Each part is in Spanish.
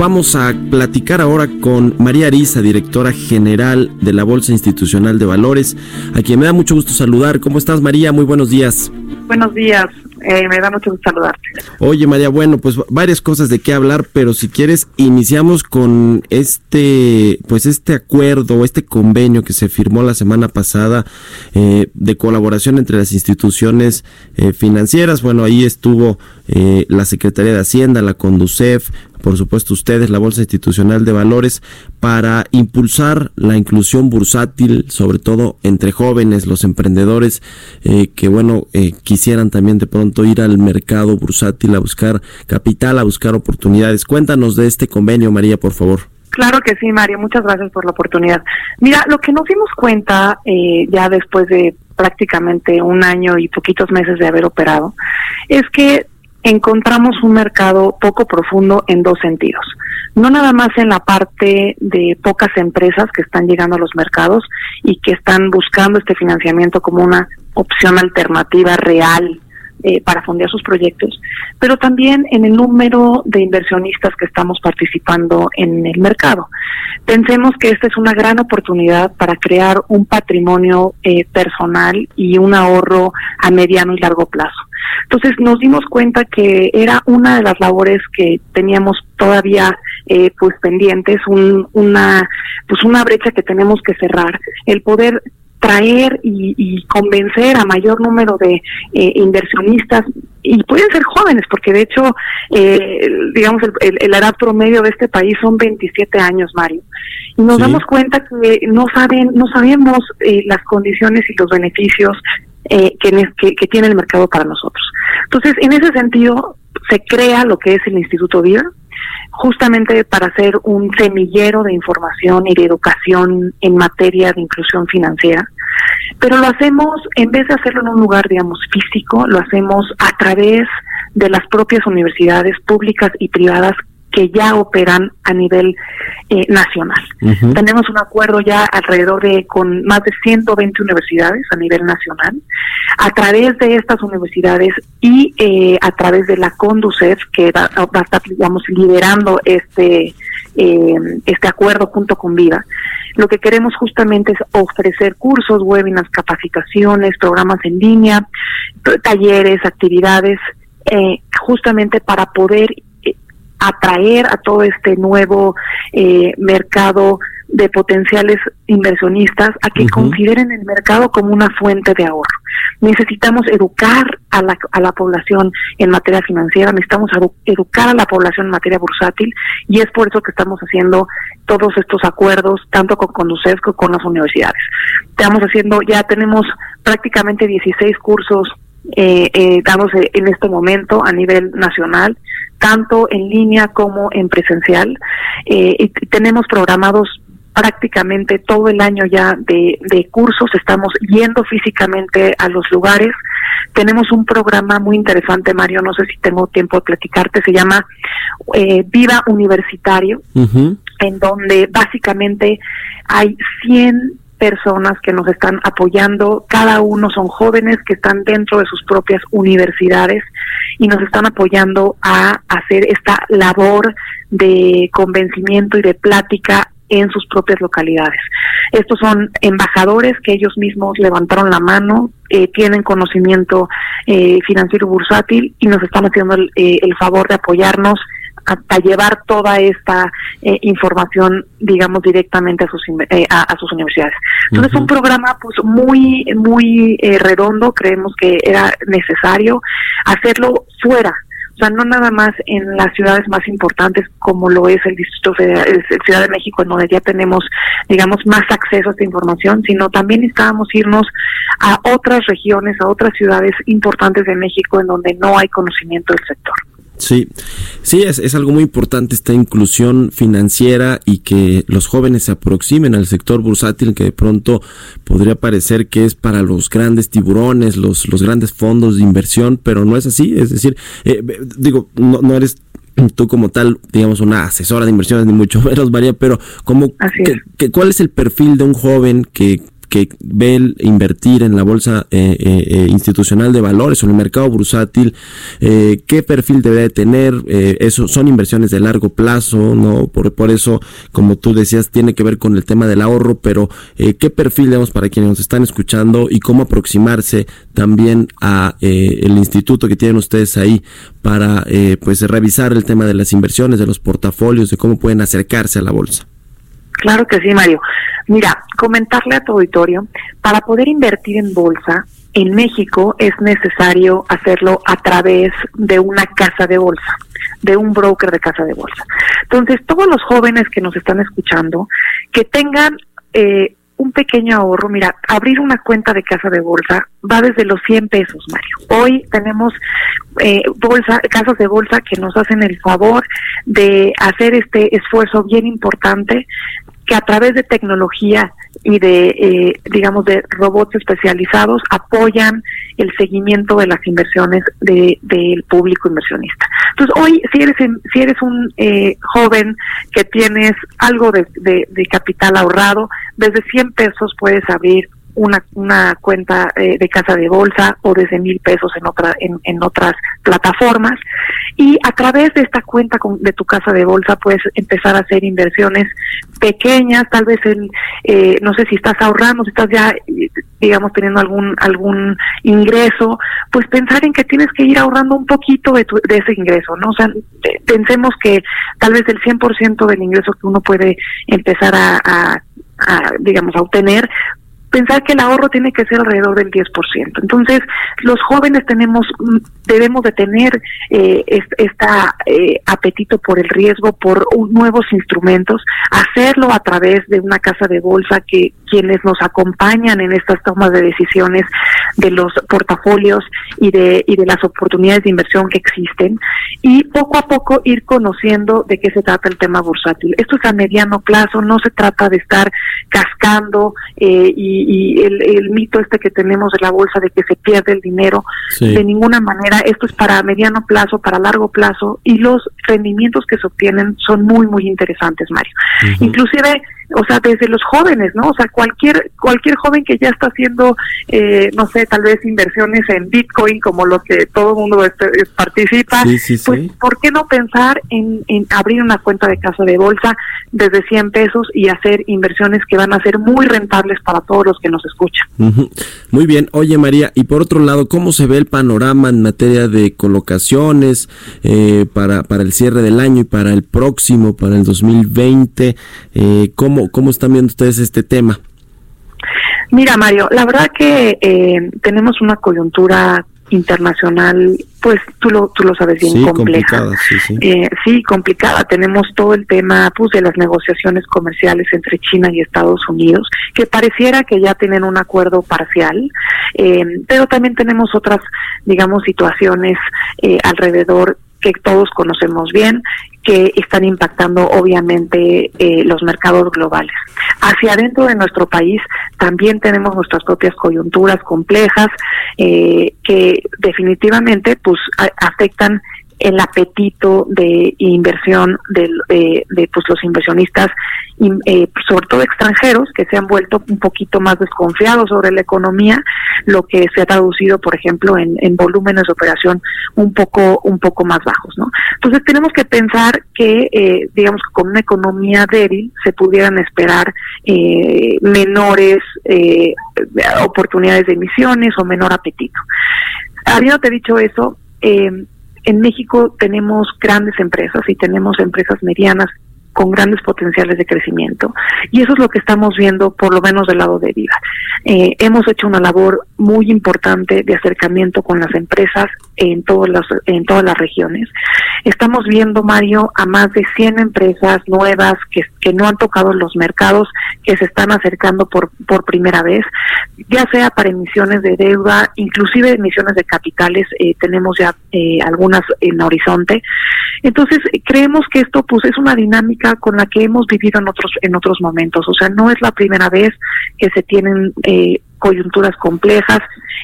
Vamos a platicar ahora con María Arisa, directora general de la Bolsa Institucional de Valores, a quien me da mucho gusto saludar. ¿Cómo estás, María? Muy buenos días. Buenos días, eh, me da mucho gusto saludarte. Oye, María, bueno, pues varias cosas de qué hablar, pero si quieres iniciamos con este, pues este acuerdo, este convenio que se firmó la semana pasada eh, de colaboración entre las instituciones eh, financieras. Bueno, ahí estuvo eh, la Secretaría de Hacienda, la Conducef, por supuesto ustedes, la Bolsa Institucional de Valores, para impulsar la inclusión bursátil, sobre todo entre jóvenes, los emprendedores eh, que, bueno, eh, quisieran también de pronto ir al mercado bursátil a buscar capital, a buscar oportunidades. Cuéntanos de este convenio, María, por favor. Claro que sí, Mario, muchas gracias por la oportunidad. Mira, lo que nos dimos cuenta eh, ya después de prácticamente un año y poquitos meses de haber operado, es que encontramos un mercado poco profundo en dos sentidos. No nada más en la parte de pocas empresas que están llegando a los mercados y que están buscando este financiamiento como una opción alternativa real eh, para fondear sus proyectos, pero también en el número de inversionistas que estamos participando en el mercado. Pensemos que esta es una gran oportunidad para crear un patrimonio eh, personal y un ahorro a mediano y largo plazo. Entonces nos dimos cuenta que era una de las labores que teníamos todavía eh, pues pendientes, un, una pues una brecha que tenemos que cerrar, el poder traer y, y convencer a mayor número de eh, inversionistas y pueden ser jóvenes porque de hecho eh, digamos el, el, el, edad promedio de este país son 27 años Mario y nos Sí. damos cuenta que no saben no sabemos eh, las condiciones y los beneficios eh, que, ne- que, que tiene el mercado para nosotros entonces en ese sentido se crea lo que es el Instituto Vida justamente para ser un semillero de información y de educación en materia de inclusión financiera. Pero lo hacemos, en vez de hacerlo en un lugar, digamos, físico, lo hacemos a través de las propias universidades públicas y privadas que ya operan a nivel eh, nacional. Tenemos un acuerdo ya alrededor de con más de 120 universidades a nivel nacional. A través de estas universidades y eh, a través de la Conducef, que va, va a estar, digamos, liderando este, eh, este acuerdo junto con Viva, lo que queremos justamente es ofrecer cursos, webinars, capacitaciones, programas en línea, talleres, actividades, eh, justamente para poder atraer a todo este nuevo eh, mercado de potenciales inversionistas a que consideren el mercado como una fuente de ahorro. Necesitamos educar a la, a la población en materia financiera, necesitamos edu- educar a la población en materia bursátil y es por eso que estamos haciendo todos estos acuerdos, tanto con Conducef como con las universidades. Estamos haciendo, ya tenemos prácticamente 16 cursos eh, eh, dándose en este momento a nivel nacional, tanto en línea como en presencial. Eh, y tenemos programados prácticamente todo el año ya de, de cursos, estamos yendo físicamente a los lugares. Tenemos un programa muy interesante, Mario, no sé si tengo tiempo de platicarte, se llama eh, Viva Universitario en donde básicamente hay 100 personas que nos están apoyando, cada uno son jóvenes que están dentro de sus propias universidades y nos están apoyando a hacer esta labor de convencimiento y de plática en sus propias localidades. Estos son embajadores que ellos mismos levantaron la mano, eh, tienen conocimiento eh, financiero bursátil y nos están haciendo el, eh, el favor de apoyarnos hasta llevar toda esta eh, información, digamos, directamente a sus eh, a, a sus universidades. Entonces, un programa pues muy muy eh, redondo, creemos que era necesario hacerlo fuera. O sea, no nada más en las ciudades más importantes como lo es el Distrito Federal, es Ciudad de México, en donde ya tenemos, digamos, más acceso a esta información, sino también necesitábamos irnos a otras regiones, a otras ciudades importantes de México en donde no hay conocimiento del sector. Sí, sí, es, es, algo muy importante esta inclusión financiera y que los jóvenes se aproximen al sector bursátil que de pronto podría parecer que es para los grandes tiburones, los, los grandes fondos de inversión, pero no es así, es decir, eh, digo, no, no eres tú como tal, digamos, una asesora de inversiones, ni mucho menos, María, pero como que, ¿cuál es el perfil de un joven que que ve el invertir en la bolsa eh, eh, eh, institucional de valores o en el mercado bursátil, qué perfil debe de tener, eso son inversiones de largo plazo, no por, por eso, como tú decías, tiene que ver con el tema del ahorro, pero qué perfil digamos para quienes nos están escuchando y cómo aproximarse también a el instituto que tienen ustedes ahí para pues revisar el tema de las inversiones, de los portafolios, de cómo pueden acercarse a la bolsa. Claro que sí, Mario. Mira, comentarle a tu auditorio, para poder invertir en bolsa, en México es necesario hacerlo a través de una casa de bolsa, de un broker de casa de bolsa. Entonces, todos los jóvenes que nos están escuchando, que tengan eh, un pequeño ahorro, mira, abrir una cuenta de casa de bolsa va desde los 100 pesos, Mario. Hoy tenemos eh, bolsa, casas de bolsa que nos hacen el favor de hacer este esfuerzo bien importante que a través de tecnología y de, eh, digamos, de robots especializados apoyan el seguimiento de las inversiones del público inversionista. Entonces, hoy, si eres, si eres un eh, joven que tienes algo de, de capital ahorrado, desde 100 pesos puedes abrir una, cuenta eh, de casa de bolsa o desde mil pesos en, otra, en, otras plataformas. Y a través de esta cuenta de tu casa de bolsa puedes empezar a hacer inversiones pequeñas, tal vez en, eh, no sé si estás ahorrando, si estás ya, digamos, teniendo algún, algún ingreso, pues pensar en que tienes que ir ahorrando un poquito de, tu, de ese ingreso, ¿no? O sea, pensemos que tal vez el 100% del ingreso que uno puede empezar a, digamos, a obtener, pensar que el ahorro tiene que ser alrededor del 10%. Entonces, los jóvenes tenemos, mm, debemos de tener eh, este apetito por el riesgo, por nuevos instrumentos, hacerlo a través de una casa de bolsa que quienes nos acompañan en estas tomas de decisiones de los portafolios y de, y de las oportunidades de inversión que existen y poco a poco ir conociendo de qué se trata el tema bursátil. Esto es a mediano plazo, no se trata de estar cascando eh, y, el, mito este que tenemos de la bolsa de que se pierde el dinero, de ninguna manera, esto es para mediano plazo, para largo plazo y los rendimientos que se obtienen son muy, muy interesantes, Mario. Inclusive o sea, desde los jóvenes, ¿no? O sea, cualquier cualquier joven que ya está haciendo, eh, no sé, tal vez inversiones en Bitcoin, como lo que todo el mundo este, participa, pues, ¿por qué no pensar en, en abrir una cuenta de casa de bolsa desde 100 pesos y hacer inversiones que van a ser muy rentables para todos los que nos escuchan? Muy bien. Oye, María, y por otro lado, ¿cómo se ve el panorama en materia de colocaciones eh, para, para el cierre del año y para el próximo, para el 2020? Eh, ¿Cómo ¿Cómo, están viendo ustedes este tema? Mira, Mario, la verdad que eh, tenemos una coyuntura internacional, pues tú lo, tú lo sabes bien, compleja. Complicada, sí, sí. Eh, sí, complicada. Tenemos todo el tema pues, de las negociaciones comerciales entre China y Estados Unidos, que pareciera que ya tienen un acuerdo parcial, eh, pero también tenemos otras, digamos, situaciones eh, alrededor que todos conocemos bien, que están impactando obviamente eh, los mercados globales. Hacia adentro de nuestro país también tenemos nuestras propias coyunturas complejas eh, que definitivamente pues afectan el apetito de inversión de, de, pues los inversionistas, eh, sobre todo extranjeros, que se han vuelto un poquito más desconfiados sobre la economía, lo que se ha traducido, por ejemplo, en, en volúmenes de operación un poco un poco más bajos, ¿no? Entonces tenemos que pensar que, eh, digamos, con una economía débil se pudieran esperar eh, menores eh, oportunidades de emisiones o menor apetito. Habiéndote dicho eso, eh, en México tenemos grandes empresas y tenemos empresas medianas con grandes potenciales de crecimiento. Y eso es lo que estamos viendo, por lo menos del lado de Viva. Eh, hemos hecho una labor muy importante de acercamiento con las empresas en, todas las, en todas las regiones. Estamos viendo, Mario, a más de 100 empresas nuevas que, que no han tocado los mercados, que se están acercando por, por primera vez, ya sea para emisiones de deuda, inclusive emisiones de capitales, eh, tenemos ya eh, algunas en horizonte. Entonces, creemos que esto pues es una dinámica con la que hemos vivido en otros en otros momentos, o sea, no es la primera vez que se tienen eh, coyunturas complejas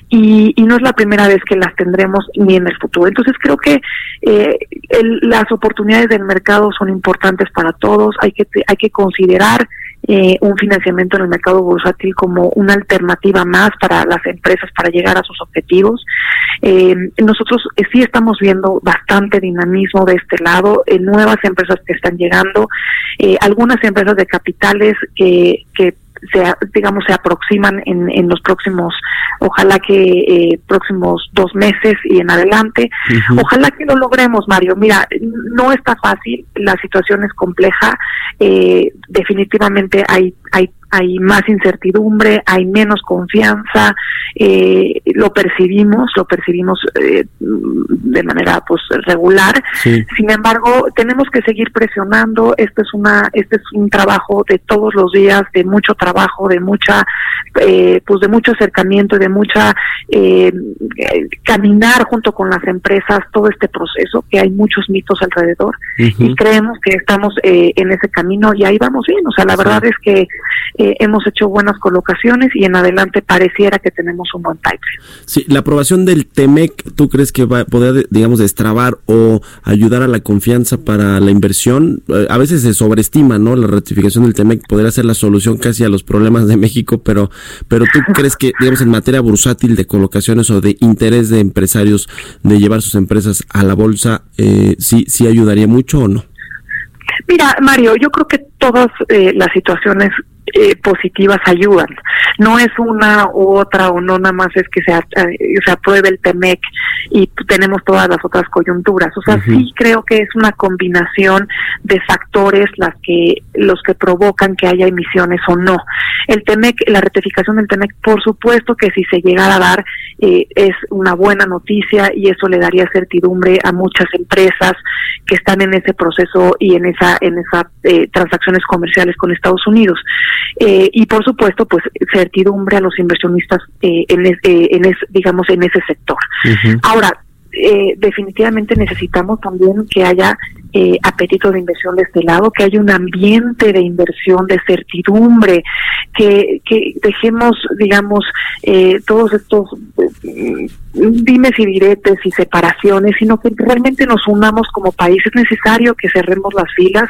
y, y, no es la primera vez que las tendremos ni en el futuro. Entonces creo que eh, el, las oportunidades del mercado son importantes para todos. Hay que hay que considerar eh, un financiamiento en el mercado bursátil como una alternativa más para las empresas para llegar a sus objetivos. Eh, nosotros eh, sí estamos viendo bastante dinamismo de este lado, eh, nuevas empresas que están llegando, algunas empresas de capitales que, que se, digamos, se aproximan en, en los próximos, ojalá que eh, próximos dos meses y en adelante. Uh -huh. Ojalá que lo logremos, Mario. Mira, no está fácil, la situación es compleja, eh, definitivamente hay, hay hay más incertidumbre, hay menos confianza, eh, lo percibimos, lo percibimos eh, de manera pues regular. Sí. Sin embargo, tenemos que seguir presionando. Este es una, este es un trabajo de todos los días, de mucho trabajo, de mucha, eh, pues de mucho acercamiento, de mucha eh, caminar junto con las empresas todo este proceso, que hay muchos mitos alrededor uh -huh. y creemos que estamos eh, en ese camino y ahí vamos bien. O sea, la verdad es que eh, hemos hecho buenas colocaciones y en adelante pareciera que tenemos un buen pipeline. Sí, la aprobación del TEMEC, ¿tú crees que va a poder, digamos, destrabar o ayudar a la confianza para la inversión? Eh, a veces se sobreestima, ¿no? La ratificación del TEMEC podría ser la solución casi a los problemas de México, pero, pero ¿tú crees que, digamos, en materia bursátil de colocaciones o de interés de empresarios de llevar sus empresas a la bolsa, eh, sí, sí ayudaría mucho o no? Mira, Mario, yo creo que todas eh, las situaciones eh, positivas ayudan. No es una u otra o no nada más es que se, eh, se apruebe el TEMEC y tenemos todas las otras coyunturas. O sea, uh -huh. sí creo que es una combinación de factores las que los que provocan que haya emisiones o no. El TEMEC, la ratificación del TEMEC, por supuesto que si se llegara a dar eh, es una buena noticia y eso le daría certidumbre a muchas empresas que están en ese proceso y en esa en esas eh, transacciones comerciales con Estados Unidos. Eh, y por supuesto, pues certidumbre a los inversionistas eh, en, es, eh, en es, digamos, en ese sector. Uh -huh. Ahora, eh, definitivamente necesitamos también que haya eh, apetito de inversión de este lado, que haya un ambiente de inversión, de certidumbre, que, que dejemos, digamos, eh, todos estos eh, dimes y diretes y separaciones, sino que realmente nos unamos como país. Es necesario que cerremos las filas.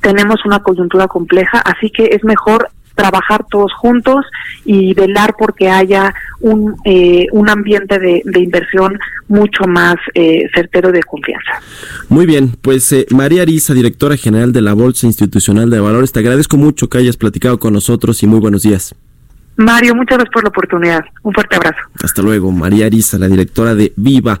Tenemos una coyuntura compleja, así que es mejor trabajar todos juntos y velar porque haya un, eh, un ambiente de, de, inversión mucho más eh, certero de confianza. Muy bien, pues eh, María Arisa, directora general de la Bolsa Institucional de Valores, te agradezco mucho que hayas platicado con nosotros y muy buenos días. Mario, muchas gracias por la oportunidad. Un fuerte abrazo. Hasta luego, María Arisa, la directora de Viva.